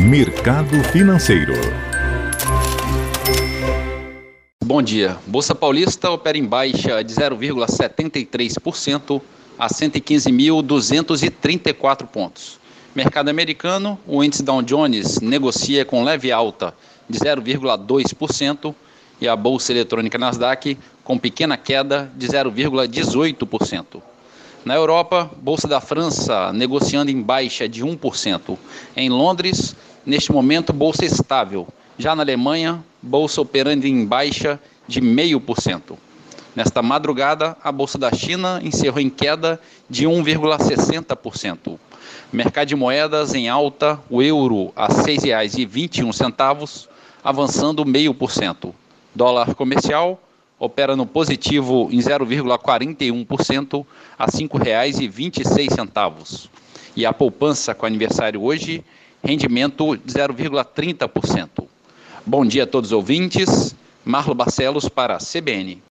Mercado Financeiro. Bom dia. Bolsa Paulista opera em baixa de 0,73% a 115.234 pontos. Mercado americano, o índice Dow Jones negocia com leve alta de 0,2% e a bolsa eletrônica Nasdaq com pequena queda de 0,18%. Na Europa, bolsa da França negociando em baixa de 1%. Em Londres, neste momento, bolsa estável. Já na Alemanha, bolsa operando em baixa de 0,5%. Nesta madrugada, a bolsa da China encerrou em queda de 1,60%. Mercado de moedas em alta, o euro a R$ 6,21, avançando 0,5%. Dólar comercial opera no positivo em 0,41% a R$ 5,26. E a poupança com aniversário hoje, rendimento de 0,30%. Bom dia a todos os ouvintes. Marlo Barcelos para a CBN.